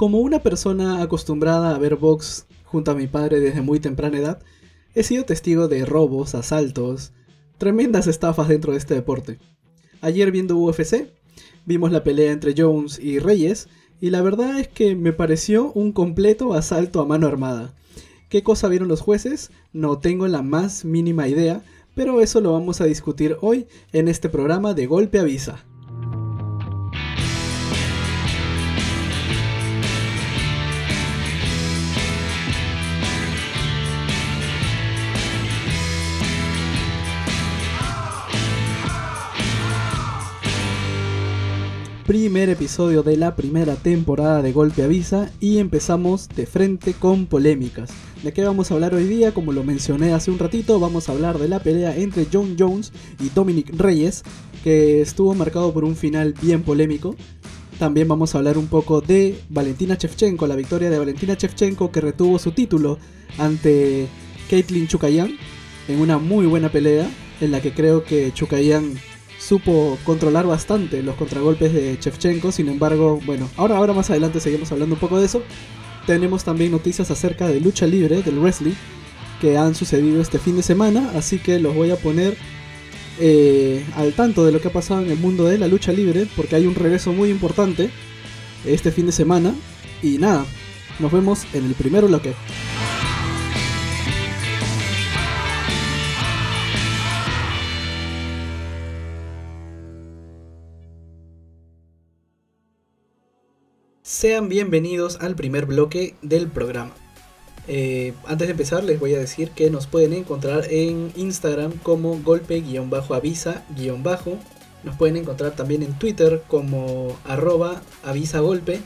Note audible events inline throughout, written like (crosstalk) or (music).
Como una persona acostumbrada a ver box junto a mi padre desde muy temprana edad, he sido testigo de robos, asaltos, tremendas estafas dentro de este deporte. Ayer viendo UFC, vimos la pelea entre Jones y Reyes, y la verdad es que me pareció un completo asalto a mano armada. ¿Qué cosa vieron los jueces? No tengo la más mínima idea, pero eso lo vamos a discutir hoy en este programa de Golpe Avisa. Primer episodio de la primera temporada de Golpe Avisa y empezamos de frente con polémicas. ¿De qué vamos a hablar hoy día? Como lo mencioné hace un ratito, vamos a hablar de la pelea entre John Jones y Dominic Reyes, que estuvo marcado por un final bien polémico. También vamos a hablar un poco de Valentina Shevchenko, la victoria de Valentina Shevchenko que retuvo su título ante Caitlin Chukayan en una muy buena pelea en la que creo que Chukayan supo controlar bastante los contragolpes de Chevchenko. Sin embargo, bueno, ahora, ahora más adelante seguimos hablando un poco de eso. Tenemos también noticias acerca de lucha libre, del wrestling, que han sucedido este fin de semana. Así que los voy a poner eh, al tanto de lo que ha pasado en el mundo de la lucha libre, porque hay un regreso muy importante este fin de semana. Y nada, nos vemos en el primero bloque. Sean bienvenidos al primer bloque del programa. Eh, antes de empezar les voy a decir que nos pueden encontrar en Instagram como golpe-avisa-bajo. Nos pueden encontrar también en Twitter como arroba avisagolpe.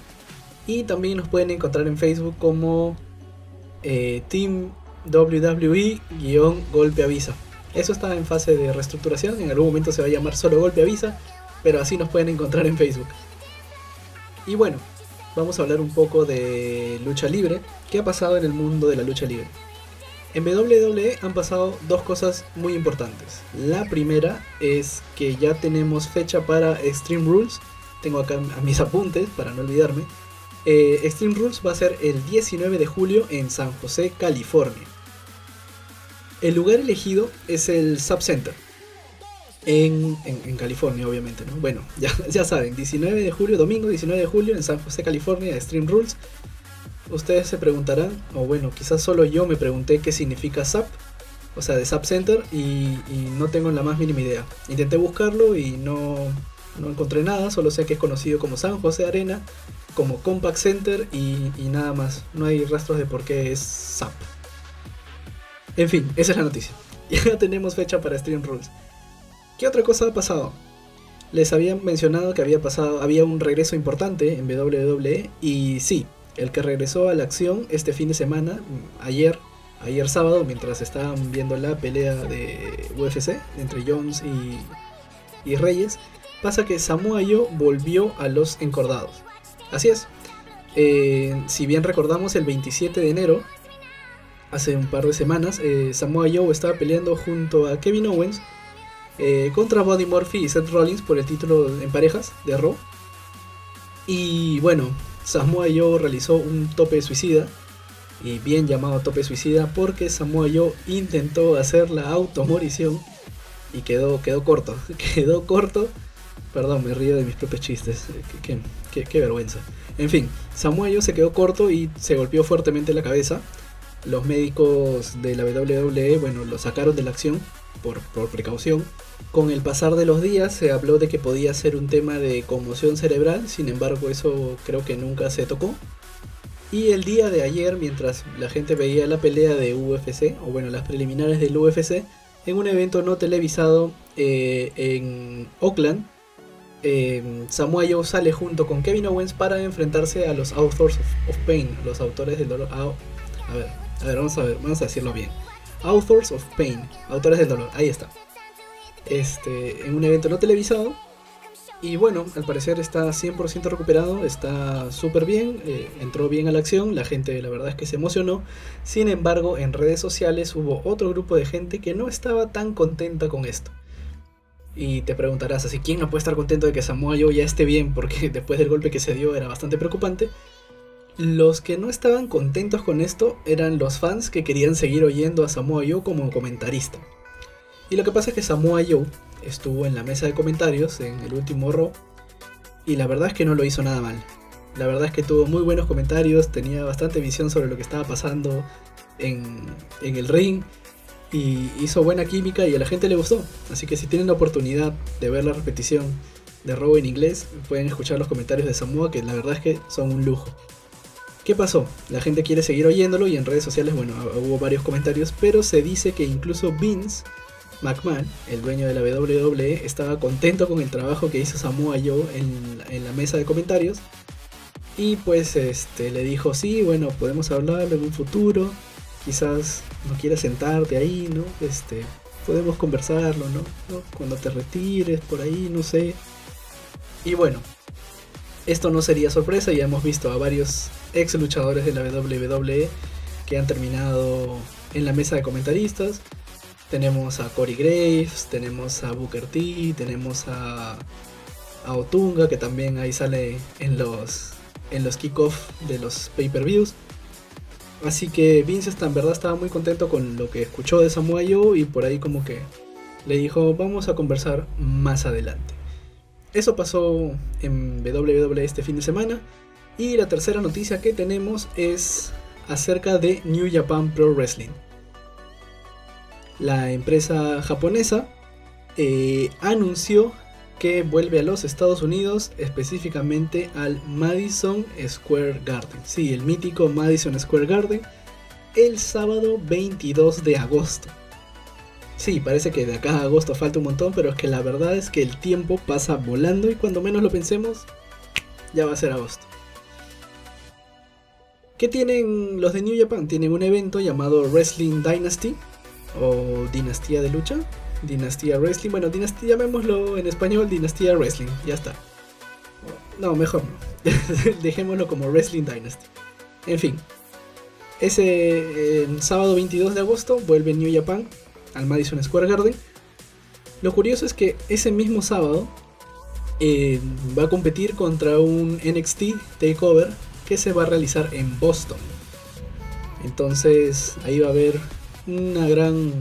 Y también nos pueden encontrar en Facebook como eh, Team WWE-golpe avisa. Eso está en fase de reestructuración. En algún momento se va a llamar solo golpe avisa. Pero así nos pueden encontrar en Facebook. Y bueno, vamos a hablar un poco de lucha libre. ¿Qué ha pasado en el mundo de la lucha libre? En WWE han pasado dos cosas muy importantes. La primera es que ya tenemos fecha para Extreme Rules. Tengo acá a mis apuntes para no olvidarme. Eh, Extreme Rules va a ser el 19 de julio en San José, California. El lugar elegido es el Sub Center en, California, obviamente, ¿no? Bueno, (laughs) ya, ya saben, 19 de julio, domingo 19 de julio en San José, California, Stream Rules. Ustedes se preguntarán, o bueno, quizás solo yo me pregunté qué significa SAP, o sea, de SAP Center, y, no tengo la más mínima idea. Intenté buscarlo y no, no encontré nada, solo sé que es conocido como San José Arena, como Compact Center y, y nada más. No hay rastros de por qué es SAP. En fin, esa es la noticia. (laughs) Ya tenemos fecha para Stream Rules. ¿Qué otra cosa ha pasado? Les había mencionado que había pasado, había un regreso importante en WWE y sí, el que regresó a la acción este fin de semana, ayer, ayer sábado, mientras estaban viendo la pelea de UFC entre Jones y, Reyes, pasa que Samoa Joe volvió a los encordados. Así es. Eh, si bien recordamos el 27 de enero, hace un par de semanas, eh, Samoa Joe estaba peleando junto a Kevin Owens eh, contra Buddy Murphy y Seth Rollins por el título en parejas de Raw. Y bueno, Samoa Joe realizó un tope suicida, y bien llamado tope suicida, porque Samoa Joe intentó hacer la automorición y quedó, quedó corto, (laughs) quedó corto. Perdón, me río de mis propios chistes, qué, qué, qué vergüenza. En fin, Samoa Joe se quedó corto y se golpeó fuertemente la cabeza. Los médicos de la WWE, bueno, lo sacaron de la acción por, precaución con el pasar de los días se habló de que podía ser un tema de conmoción cerebral, sin embargo eso creo que nunca se tocó. Y el día de ayer, mientras la gente veía la pelea de UFC, o bueno, las preliminares del UFC, en un evento no televisado eh, en Oakland, eh, Samoa Joe sale junto con Kevin Owens para enfrentarse a los Authors of, Pain, los autores del dolor. A ver, a ver, vamos a ver, vamos a decirlo bien. Authors of Pain, autores del dolor, ahí está este, en un evento no televisado. Y bueno, al parecer está 100% recuperado, está súper bien, eh, entró bien a la acción, la gente la verdad es que se emocionó. Sin embargo, en redes sociales hubo otro grupo de gente que no estaba tan contenta con esto. Y te preguntarás, así, ¿quién puede estar contento de que Samoa Joe ya esté bien? Porque (laughs) después del golpe que se dio era bastante preocupante. Los que no estaban contentos con esto eran los fans que querían seguir oyendo a Samoa Joe como comentarista. Y lo que pasa es que Samoa Joe estuvo en la mesa de comentarios en el último Raw y la verdad es que no lo hizo nada mal. La verdad es que tuvo muy buenos comentarios, tenía bastante visión sobre lo que estaba pasando en, en el ring y hizo buena química y a la gente le gustó. Así que si tienen la oportunidad de ver la repetición de Raw en inglés, pueden escuchar los comentarios de Samoa que la verdad es que son un lujo. ¿Qué pasó? La gente quiere seguir oyéndolo y en redes sociales, bueno, hubo varios comentarios, pero se dice que incluso Vince McMahon, el dueño de la WWE, estaba contento con el trabajo que hizo Samoa Joe en, la mesa de comentarios. Y pues este, le dijo, sí, bueno, podemos hablarlo en un futuro. Quizás no quieras sentarte ahí, ¿no? Este, podemos conversarlo, ¿no? Cuando te retires, por ahí, no sé. Y bueno, esto no sería sorpresa, ya hemos visto a varios ex luchadores de la WWE que han terminado en la mesa de comentaristas. Tenemos a Corey Graves, tenemos a Booker T, tenemos a, Otunga, que también ahí sale en los, en los kickoff de los pay-per-views. Así que Vince en verdad estaba muy contento con lo que escuchó de Samoa Joe y por ahí como que le dijo vamos a conversar más adelante. Eso pasó en WWE este fin de semana. Y la tercera noticia que tenemos es acerca de New Japan Pro Wrestling la empresa japonesa eh, anunció que vuelve a los Estados Unidos, específicamente al Madison Square Garden. Sí, el mítico Madison Square Garden, el sábado 22 de agosto. Sí, parece que de acá a agosto falta un montón, pero es que la verdad es que el tiempo pasa volando y cuando menos lo pensemos, ya va a ser agosto. ¿Qué tienen los de New Japan? Tienen un evento llamado Wrestling Dynasty, o Dinastía de Lucha, Dinastía Wrestling, bueno, dinastía, llamémoslo en español Dinastía Wrestling, ya está. No, mejor no. (laughs) Dejémoslo como Wrestling Dynasty. En fin, ese sábado 22 de agosto vuelve New Japan al Madison Square Garden. Lo curioso es que ese mismo sábado eh, va a competir contra un NXT Takeover que se va a realizar en Boston. Entonces ahí va a haber gran,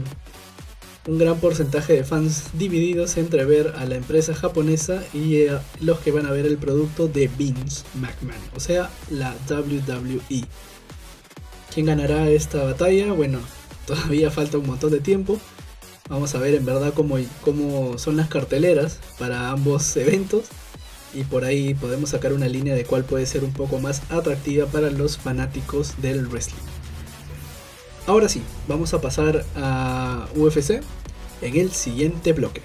un gran porcentaje de fans divididos entre ver a la empresa japonesa y los que van a ver el producto de Vince McMahon, o sea, la WWE. ¿Quién ganará esta batalla? Bueno, todavía falta un montón de tiempo. Vamos a ver en verdad cómo, cómo son las carteleras para ambos eventos. Y por ahí podemos sacar una línea de cuál puede ser un poco más atractiva para los fanáticos del wrestling. Ahora sí, vamos a pasar a UFC en el siguiente bloque.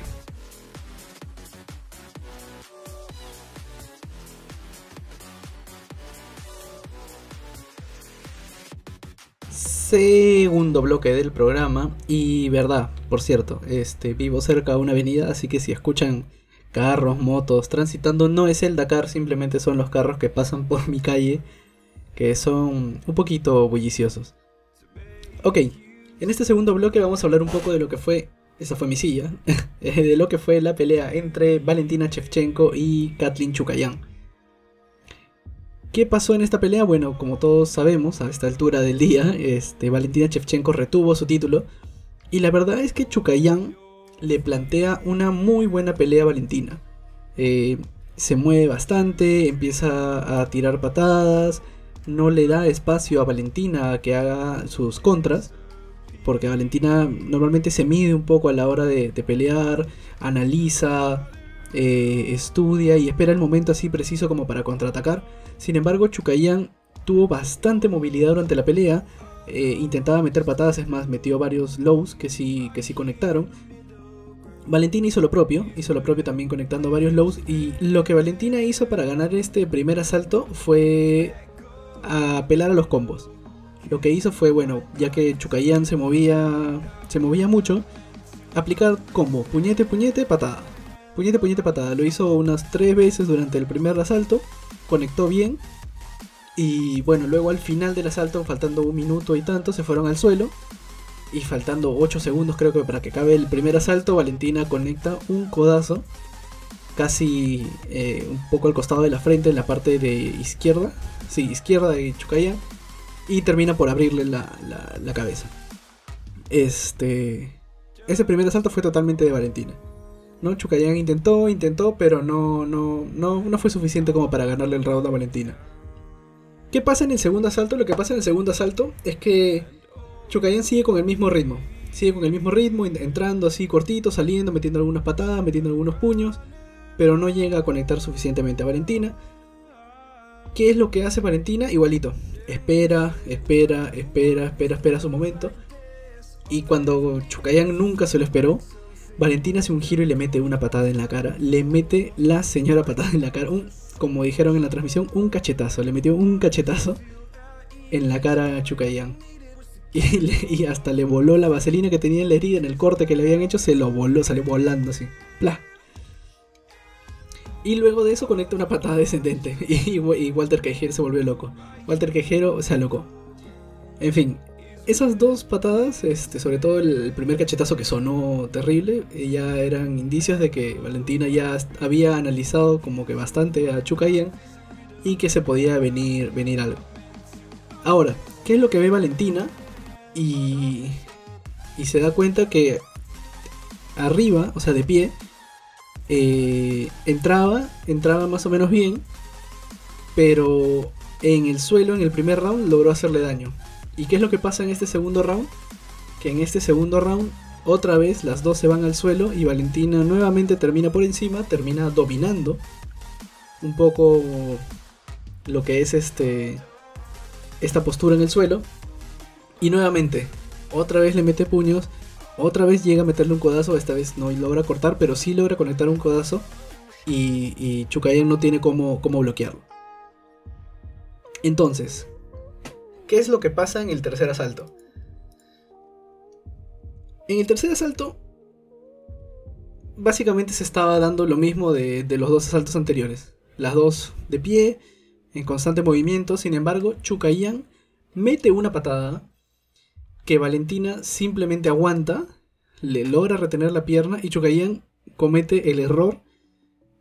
Segundo bloque del programa y verdad, por cierto, este vivo cerca de una avenida, así que si escuchan carros, motos transitando no es el Dakar, simplemente son los carros que pasan por mi calle que son un poquito bulliciosos. Ok, en este segundo bloque vamos a hablar un poco de lo que fue, esa fue mi silla, (laughs) de lo que fue la pelea entre Valentina Shevchenko y Kathleen Chukayan. ¿Qué pasó en esta pelea? Bueno, como todos sabemos, a esta altura del día, este, Valentina Shevchenko retuvo su título. Y la verdad es que Chukayan le plantea una muy buena pelea a Valentina. Eh, se mueve bastante, empieza a tirar patadas, no le da espacio a Valentina a que haga sus contras, porque Valentina normalmente se mide un poco a la hora de, pelear, analiza, eh, estudia y espera el momento así preciso como para contraatacar. Sin embargo, Chukayan tuvo bastante movilidad durante la pelea, eh, intentaba meter patadas, es más, metió varios lows que sí, que sí conectaron. Valentina hizo lo propio, hizo lo propio también conectando varios lows y lo que Valentina hizo para ganar este primer asalto fue apelar a los combos. Lo que hizo fue, bueno, ya que Chukayan se movía, se movía mucho, aplicar combo, puñete, puñete, patada. Puñete, puñete, patada. Lo hizo unas tres veces durante el primer asalto, conectó bien. Y bueno, luego al final del asalto, faltando un minuto y tanto, se fueron al suelo. Y faltando 8 segundos creo que para que acabe el primer asalto, Valentina conecta un codazo casi eh, un poco al costado de la frente, en la parte de izquierda, sí, izquierda de Chukayan, y termina por abrirle la, la cabeza. Este, ese primer asalto fue totalmente de Valentina. ¿No? Chukayan intentó, intentó, pero no, no, no, no fue suficiente como para ganarle el round a Valentina. ¿Qué pasa en el segundo asalto? Lo que pasa en el segundo asalto es que Chukayan sigue con el mismo ritmo. Sigue con el mismo ritmo, entrando así cortito, saliendo, metiendo algunas patadas, metiendo algunos puños, pero no llega a conectar suficientemente a Valentina. ¿Qué es lo que hace Valentina? Igualito. Espera, espera, espera, espera, espera su momento. Y cuando Chukayan nunca se lo esperó, Valentina hace un giro y le mete una patada en la cara. Le mete la señora patada en la cara. Un, como dijeron en la transmisión, un cachetazo. Le metió un cachetazo en la cara a Chukayan. (laughs) Y, hasta le voló la vaselina que tenía en la herida, en el corte que le habían hecho, se lo voló, salió volando así. Pla. Y luego de eso conecta una patada descendente. (laughs) Y, y Walter Quejero se volvió loco. Walter Quejero se alocó. En fin, esas dos patadas, este, sobre todo el primer cachetazo que sonó terrible, eh, ya eran indicios de que Valentina ya había analizado como que bastante a Chukayen y que se podía venir, venir algo. Ahora, ¿qué es lo que ve Valentina? Y, y se da cuenta que arriba, o sea, de pie, eh, entraba, entraba más o menos bien, pero en el suelo, en el primer round, logró hacerle daño. ¿Y qué es lo que pasa en este segundo round? Que en este segundo round otra vez las dos se van al suelo y Valentina nuevamente termina por encima, termina dominando un poco lo que es este esta postura en el suelo y nuevamente otra vez le mete puños, otra vez llega a meterle un codazo, esta vez no logra cortar, pero sí logra conectar un codazo y, y no tiene cómo, cómo bloquearlo. Entonces, ¿Qué es lo que pasa en el tercer asalto? En el tercer asalto, básicamente se estaba dando lo mismo de, los dos asaltos anteriores. Las dos de pie, en constante movimiento. Sin embargo, Chukayan mete una patada que Valentina simplemente aguanta, le logra retener la pierna y Chukayan comete el error,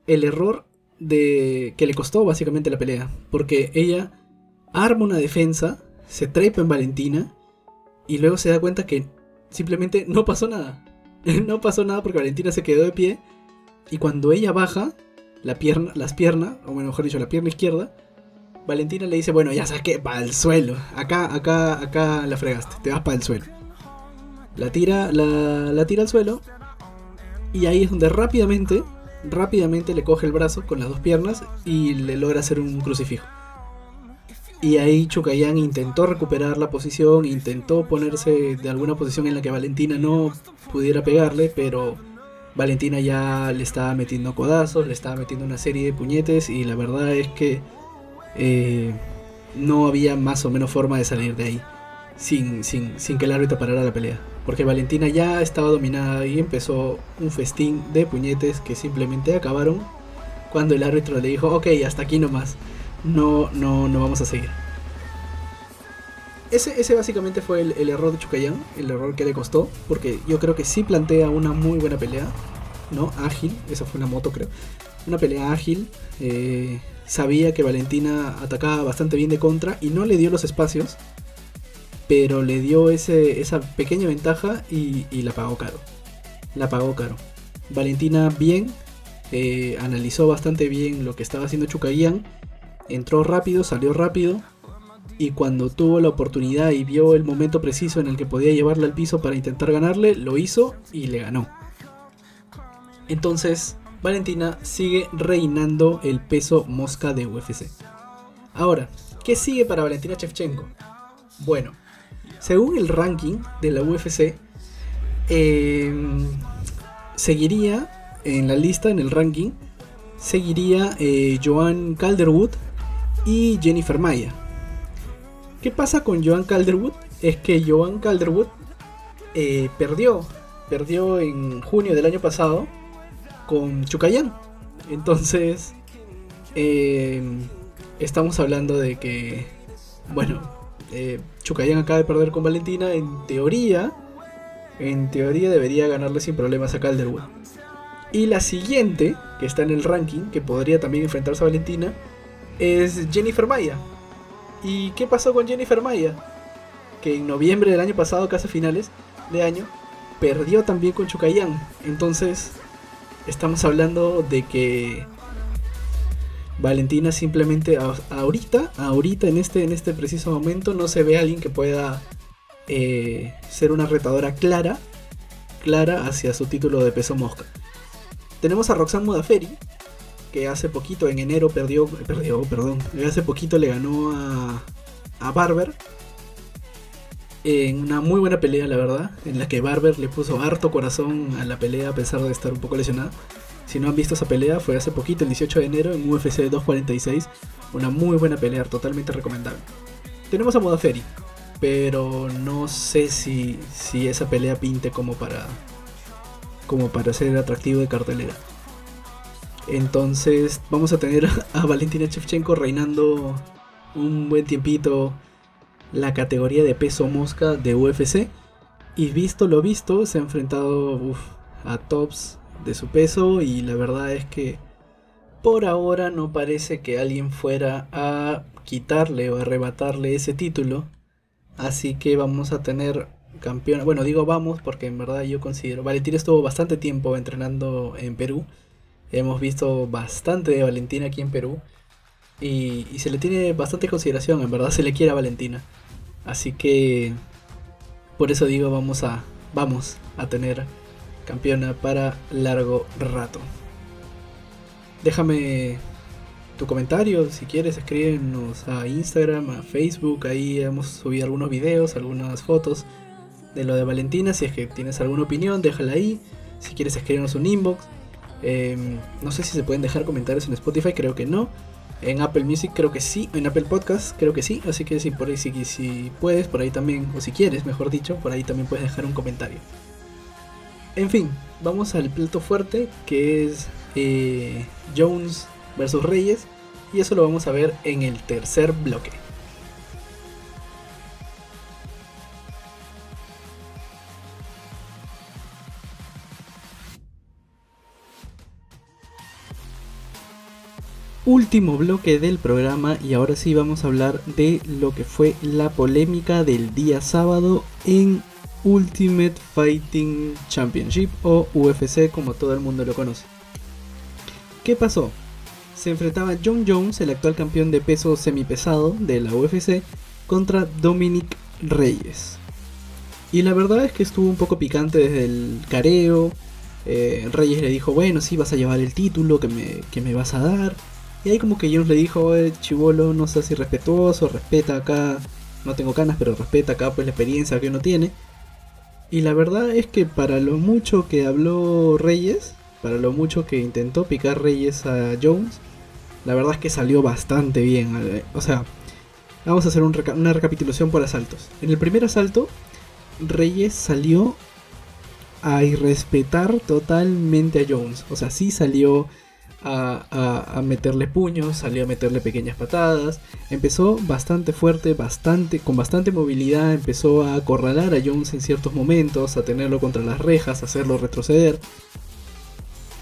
el error de que le costó básicamente la pelea, porque ella arma una defensa se trepa en Valentina y luego se da cuenta que simplemente no pasó nada. (laughs) no pasó nada porque Valentina se quedó de pie y cuando ella baja la pierna, las piernas, o mejor dicho, la pierna izquierda, Valentina le dice, bueno, ya sabes que para el suelo. Acá, acá, acá la fregaste, te vas para el suelo. La tira, la, la tira al suelo. Y ahí es donde rápidamente, rápidamente le coge el brazo con las dos piernas y le logra hacer un crucifijo. Y ahí Chukayan intentó recuperar la posición, intentó ponerse de alguna posición en la que Valentina no pudiera pegarle, pero Valentina ya le estaba metiendo codazos, le estaba metiendo una serie de puñetes y la verdad es que eh, no había más o menos forma de salir de ahí sin, sin, sin que el árbitro parara la pelea. Porque Valentina ya estaba dominada y empezó un festín de puñetes que simplemente acabaron cuando el árbitro le dijo, ok, hasta aquí nomás no, no, no vamos a seguir. Ese, ese básicamente fue el, error de Chukayan, el error que le costó, porque yo creo que sí plantea una muy buena pelea, ¿no? Ágil, esa fue una moto creo. Una pelea ágil, eh, sabía que Valentina atacaba bastante bien de contra y no le dio los espacios, pero le dio ese, esa pequeña ventaja y, la pagó caro. La pagó caro. Valentina bien, eh, analizó bastante bien lo que estaba haciendo Chukayan entró rápido, salió rápido y cuando tuvo la oportunidad y vio el momento preciso en el que podía llevarle al piso para intentar ganarle, lo hizo y le ganó. Entonces, Valentina sigue reinando el peso mosca de UFC. Ahora, ¿qué sigue para Valentina Shevchenko? Bueno, según el ranking de la UFC, em, seguiría en la lista, en el ranking, seguiría eh, Joan Calderwood y Jennifer Maya. ¿Qué pasa con Joan Calderwood? Es que Joan Calderwood eh, perdió, perdió en junio del año pasado con Chukayan. Entonces, eh, estamos hablando de que, bueno, eh, Chukayan acaba de perder con Valentina. En teoría, en teoría debería ganarle sin problemas a Calderwood. Y la siguiente, que está en el ranking, que podría también enfrentarse a Valentina, es Jennifer Maya. ¿Y qué pasó con Jennifer Maya? Que en noviembre del año pasado, casi finales de año, perdió también con Chukayan. Entonces, estamos hablando de que Valentina simplemente ahorita, ahorita en este, en este preciso momento no se ve a alguien que pueda eh, ser una retadora clara, clara hacia su título de peso mosca. Tenemos a Roxanne Modaferi, que hace poquito, en enero, perdió, perdió, perdón, hace poquito le ganó a, a Barber. En una muy buena pelea, la verdad, en la que Barber le puso harto corazón a la pelea a pesar de estar un poco lesionada. Si no han visto esa pelea, fue hace poquito, el 18 de enero, en UFC 246. Una muy buena pelea, totalmente recomendable. Tenemos a Modaferi, pero no sé si, si esa pelea pinte como para, como para ser atractivo de cartelera. Entonces vamos a tener (laughs) a Valentina Shevchenko reinando un buen tiempito la categoría de peso mosca de UFC. Y visto lo visto, se ha enfrentado a tops de su peso y la verdad es que por ahora no parece que alguien fuera a quitarle o arrebatarle ese título. Así que vamos a tener campeona. Bueno, digo vamos porque en verdad yo considero. Valentina estuvo bastante tiempo entrenando en Perú. Hemos visto bastante de Valentina aquí en Perú. Y, se le tiene bastante consideración, en verdad se le quiere a Valentina. Así que por eso digo vamos a vamos a tener campeona para largo rato. Déjame tu comentario, si quieres escríbenos a Instagram, a Facebook, ahí hemos subido algunos videos, algunas fotos de lo de Valentina, si es que tienes alguna opinión, déjala ahí, si quieres escribirnos un inbox, em, no sé si se pueden dejar comentarios en Spotify, creo que no, en Apple Music creo que sí, en Apple Podcast creo que sí, así que si por ahí si, puedes, por ahí también, o si quieres, mejor dicho, por ahí también puedes dejar un comentario. En fin, vamos al plato fuerte que es eh, Jones versus Reyes. Y eso lo vamos a ver en el tercer bloque. Último bloque del programa y ahora sí vamos a hablar de lo que fue la polémica del día sábado en Ultimate Fighting Championship o UFC como todo el mundo lo conoce. ¿Qué pasó? Se enfrentaba John Jones, el actual campeón de peso semipesado de la UFC, contra Dominic Reyes. Y la verdad es que estuvo un poco picante desde el careo. Eh, Reyes le dijo, bueno, sí, vas a llevar el título que me, que me vas a dar. Y ahí como que Jones le dijo, chivolo, no seas irrespetuoso, respeta acá, no tengo canas, pero respeta acá pues la experiencia que uno tiene. Y la verdad es que para lo mucho que habló Reyes, para lo mucho que intentó picar Reyes a Jones, la verdad es que salió bastante bien. Eh, o sea, vamos a hacer una recapitulación por asaltos. En el primer asalto, Reyes salió a irrespetar totalmente a Jones. O sea, sí salió a, meterle puños, salió a meterle pequeñas patadas. Empezó bastante fuerte, bastante, con bastante movilidad. Empezó a acorralar a Jones en ciertos momentos, a tenerlo contra las rejas, a hacerlo retroceder.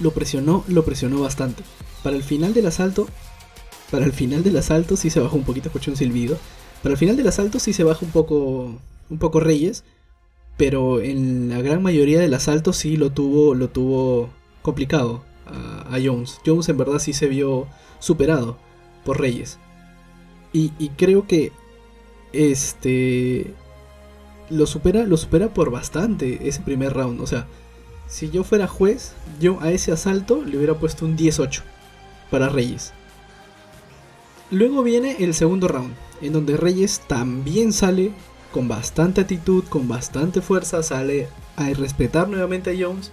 Lo presionó, lo presionó bastante. Para el final del asalto, para el final del asalto sí se bajó un poquito, escuché un silbido. Para el final del asalto sí se baja un poco, un poco Reyes, pero en la gran mayoría del asalto sí lo tuvo, lo tuvo complicado a, Jones. Jones en verdad sí se vio superado por Reyes. Y, creo que este lo supera, lo supera por bastante ese primer round. O sea, si yo fuera juez, yo a ese asalto le hubiera puesto un 18 para Reyes. Luego viene el segundo round, en donde Reyes también sale con bastante actitud, con bastante fuerza, sale a respetar nuevamente a Jones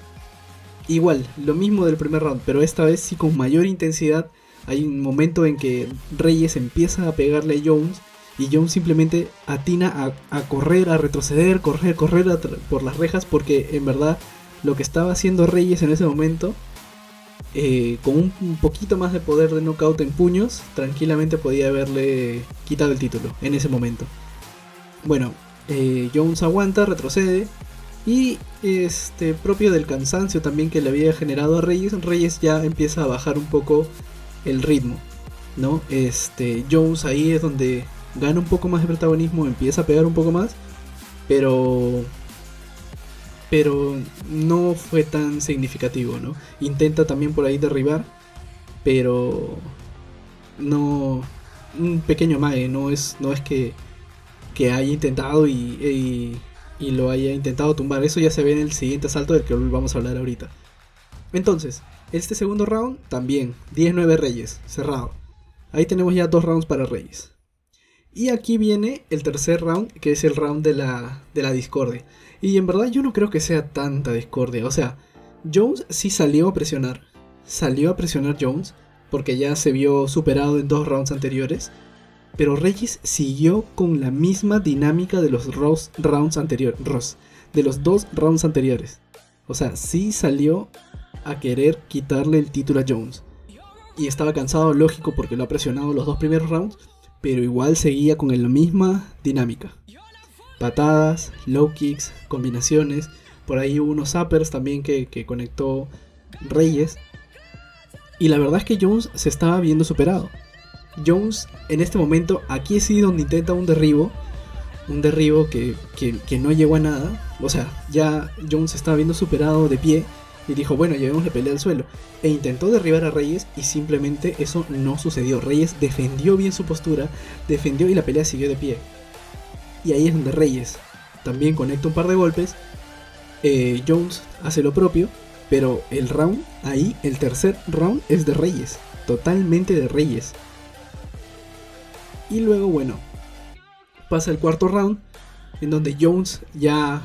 Igual, lo mismo del primer round, pero esta vez sí con mayor intensidad. Hay un momento en que Reyes empieza a pegarle a Jones y Jones simplemente atina a, correr, a retroceder, correr, correr por las rejas porque en verdad lo que estaba haciendo Reyes en ese momento, eh, con un, poquito más de poder de knockout en puños, tranquilamente podía haberle quitado el título en ese momento. Bueno, eh, Jones aguanta, retrocede, Y este propio del cansancio también que le había generado a Reyes, Reyes ya empieza a bajar un poco el ritmo, ¿no? Este Jones ahí es donde gana un poco más de protagonismo, empieza a pegar un poco más, pero pero no fue tan significativo, ¿no? Intenta también por ahí derribar, pero no un pequeño mague, no es no es que que haya intentado y, y, lo haya intentado tumbar. Eso ya se ve en el siguiente asalto del que vamos a hablar ahorita. Entonces, este segundo round también, 19 reyes, cerrado. Ahí tenemos ya dos rounds para reyes. Y aquí viene el tercer round, que es el round de la, de la discordia. Y en verdad yo no creo que sea tanta discordia. O sea, Jones sí salió a presionar. Salió a presionar Jones, porque ya se vio superado en dos rounds anteriores. Pero Reyes siguió con la misma dinámica de los rounds anteriores. De los dos rounds anteriores. O sea, sí salió a querer quitarle el título a Jones. Y estaba cansado, lógico, porque lo ha presionado los dos primeros rounds. Pero igual seguía con la misma dinámica. Patadas, low kicks, combinaciones. Por ahí hubo unos zappers también que, que conectó Reyes. Y la verdad es que Jones se estaba viendo superado. Jones en este momento, aquí sí donde intenta un derribo, un derribo que, no llegó a nada. O sea, ya Jones estaba viendo superado de pie y dijo, bueno, llevemos la pelea al suelo. E intentó derribar a Reyes y simplemente eso no sucedió. Reyes defendió bien su postura, defendió y la pelea siguió de pie. Y ahí es donde Reyes también conecta un par de golpes. Eh, Jones hace lo propio, pero el round, ahí, el tercer round es de Reyes. Totalmente de Reyes. Y luego, bueno, pasa el cuarto round, en donde Jones ya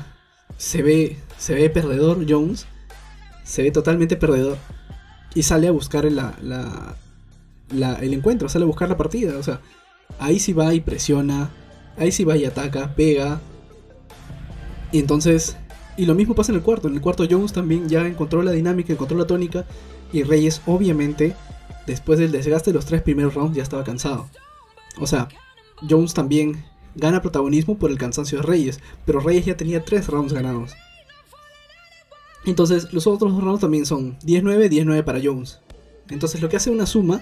se ve, se ve perdedor, Jones, se ve totalmente perdedor. Y sale a buscar el encuentro, sale a buscar la partida. O sea, ahí sí va y presiona, ahí sí va y ataca, pega. Y entonces, y lo mismo pasa en el cuarto. En el cuarto Jones también ya encontró la dinámica, encontró la tónica. Y Reyes obviamente, después del desgaste de los tres primeros rounds, ya estaba cansado. O sea, Jones también gana protagonismo por el cansancio de Reyes, pero Reyes ya tenía 3 rounds ganados. Entonces, los otros dos rounds también son 19, 19 para Jones. Entonces, lo que hace una suma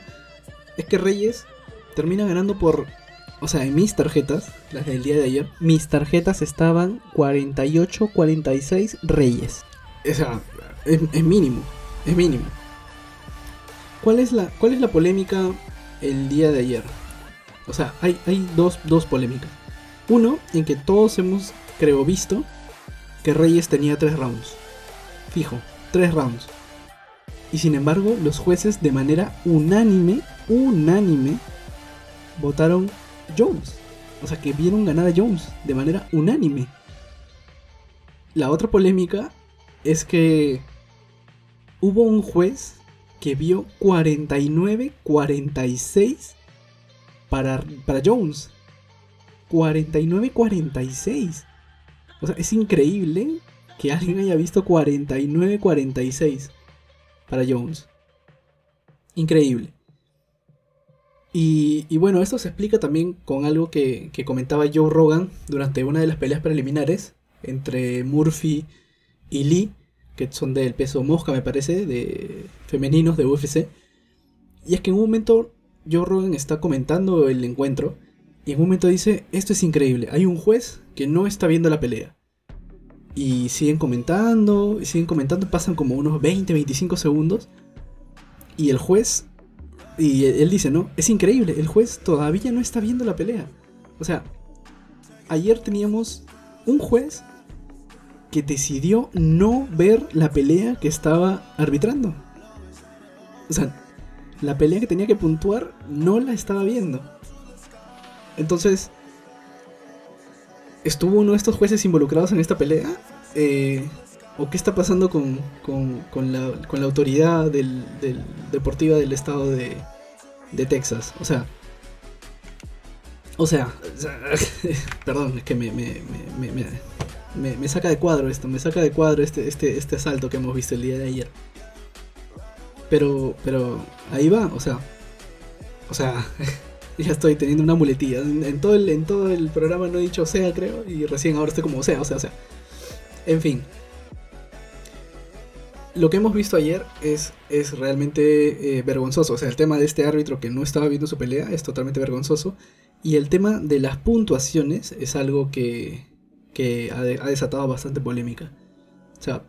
es que Reyes termina ganando por. O sea, en mis tarjetas, las del día de ayer, mis tarjetas estaban 48, 46 Reyes. O sea, es, mínimo, es mínimo. ¿Cuál es, la, ¿Cuál es la polémica el día de ayer? O sea, hay, hay dos, dos polémicas. Uno, en que todos hemos, creo, visto que Reyes tenía tres rounds. Fijo, tres rounds. Y sin embargo, los jueces de manera unánime, unánime, votaron Jones. O sea, que vieron ganar a Jones de manera unánime. La otra polémica es que hubo un juez que vio 49-46 para, para Jones. 49-46. O sea, es increíble que alguien haya visto 49-46 para Jones. Increíble. Y, y, bueno, esto se explica también con algo que, que, comentaba Joe Rogan durante una de las peleas preliminares entre Murphy y Lee, que son del peso mosca, me parece, de femeninos de UFC. Y es que en un momento Joe Rogan está comentando el encuentro y en un momento dice, esto es increíble, hay un juez que no está viendo la pelea. Y siguen comentando, siguen comentando, pasan como unos 20, 25 segundos. Y el juez, y él dice, no, es increíble, el juez todavía no está viendo la pelea. O sea, ayer teníamos un juez que decidió no ver la pelea que estaba arbitrando. O sea, la pelea que tenía que puntuar no la estaba viendo. Entonces, ¿estuvo uno de estos jueces involucrados en esta pelea? Eh, ¿O qué está pasando con, con, la, con la, autoridad del, deportiva del estado de, Texas? O sea, o sea, (laughs) perdón, es que me, me, me, me, saca de cuadro esto, me saca de cuadro este, este, este asalto que hemos visto el día de ayer. Pero, pero ahí va, o sea, o sea, (laughs) ya estoy teniendo una muletilla. En, todo el, en todo el programa no he dicho sea, creo, y recién ahora estoy como sea, o sea, o sea. En fin. Lo que hemos visto ayer es, es realmente eh, vergonzoso. O sea, el tema de este árbitro que no estaba viendo su pelea es totalmente vergonzoso. Y el tema de las puntuaciones es algo que, que ha desatado bastante polémica. O sea,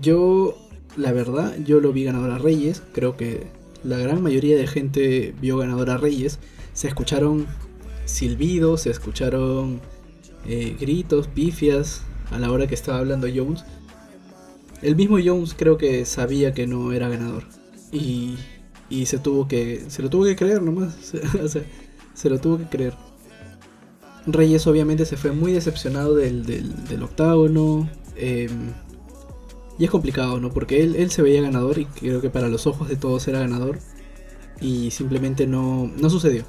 yo, la verdad, yo lo vi ganador a Reyes. Creo que la gran mayoría de gente vio ganador a Reyes. Se escucharon silbidos, se escucharon eh, gritos, pifias a la hora que estaba hablando Jones. El mismo Jones creo que sabía que no era ganador. Y, y se tuvo que. Se lo tuvo que creer nomás. (laughs) se lo tuvo que creer. Reyes obviamente se fue muy decepcionado del, del, octágono. Em, y es complicado, ¿no? Porque él, él se veía ganador y creo que para los ojos de todos era ganador. Y simplemente no, no sucedió.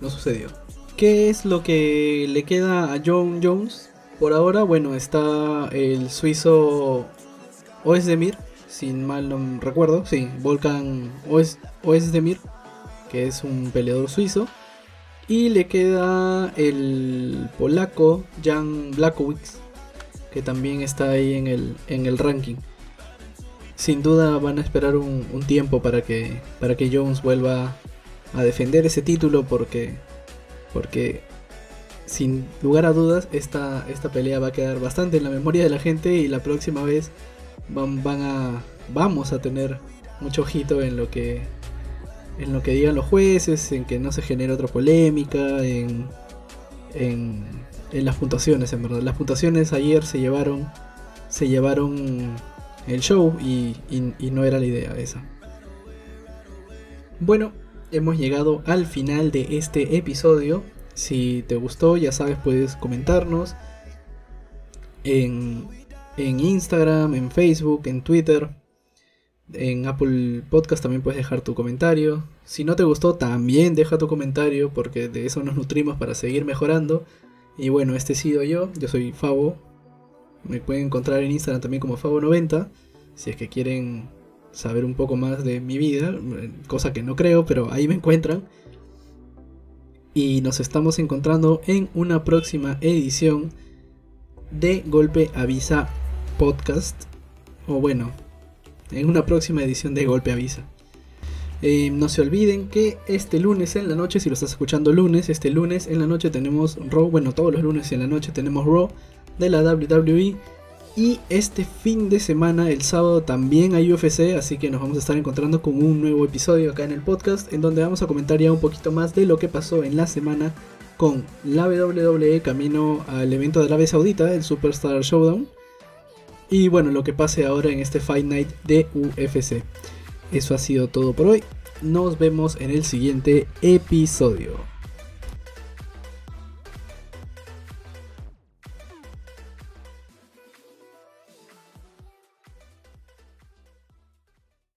No sucedió. ¿Qué es lo que le queda a John Jones? Por ahora, bueno, está el suizo Oesdemir, sin mal no recuerdo, sí, Volkan Oesdemir, que es un peleador suizo. Y le queda el polaco Jan Blakowicz, que también está ahí en el, en el ranking. Sin duda van a esperar un, un tiempo para que, para que Jones vuelva a defender ese título porque porque sin lugar a dudas esta, esta pelea va a quedar bastante en la memoria de la gente y la próxima vez van, van a vamos a tener mucho ojito en lo que en lo que digan los jueces, en que no se genere otra polémica, en, en, las puntuaciones, en verdad. Las puntuaciones ayer se llevaron se llevaron el show y, y no era la idea esa. Bueno, hemos llegado al final de este episodio. Si te gustó, ya sabes, puedes comentarnos en, en Instagram, en Facebook, en Twitter. En Apple Podcast también puedes dejar tu comentario. Si no te gustó, también deja tu comentario porque de eso nos nutrimos para seguir mejorando. Y bueno, este he sido yo, yo soy Fabo. Me pueden encontrar en Instagram también como Fabo90. Si es que quieren saber un poco más de mi vida, cosa que no creo, pero ahí me encuentran. Y nos estamos encontrando en una próxima edición de Golpe Avisa Podcast. O bueno, en una próxima edición de Golpe Avisa. Eh, no se olviden que este lunes en la noche, si lo estás escuchando lunes, este lunes en la noche tenemos Raw. Bueno, todos los lunes en la noche tenemos Raw de la WWE. Y este fin de semana, el sábado, también hay UFC, así que nos vamos a estar encontrando con un nuevo episodio acá en el podcast, en donde vamos a comentar ya un poquito más de lo que pasó en la semana con la WWE camino al evento de Arabia Saudita, el Superstar Showdown. Y bueno, lo que pase ahora en este Fight Night de UFC. Eso ha sido todo por hoy. Nos vemos en el siguiente episodio.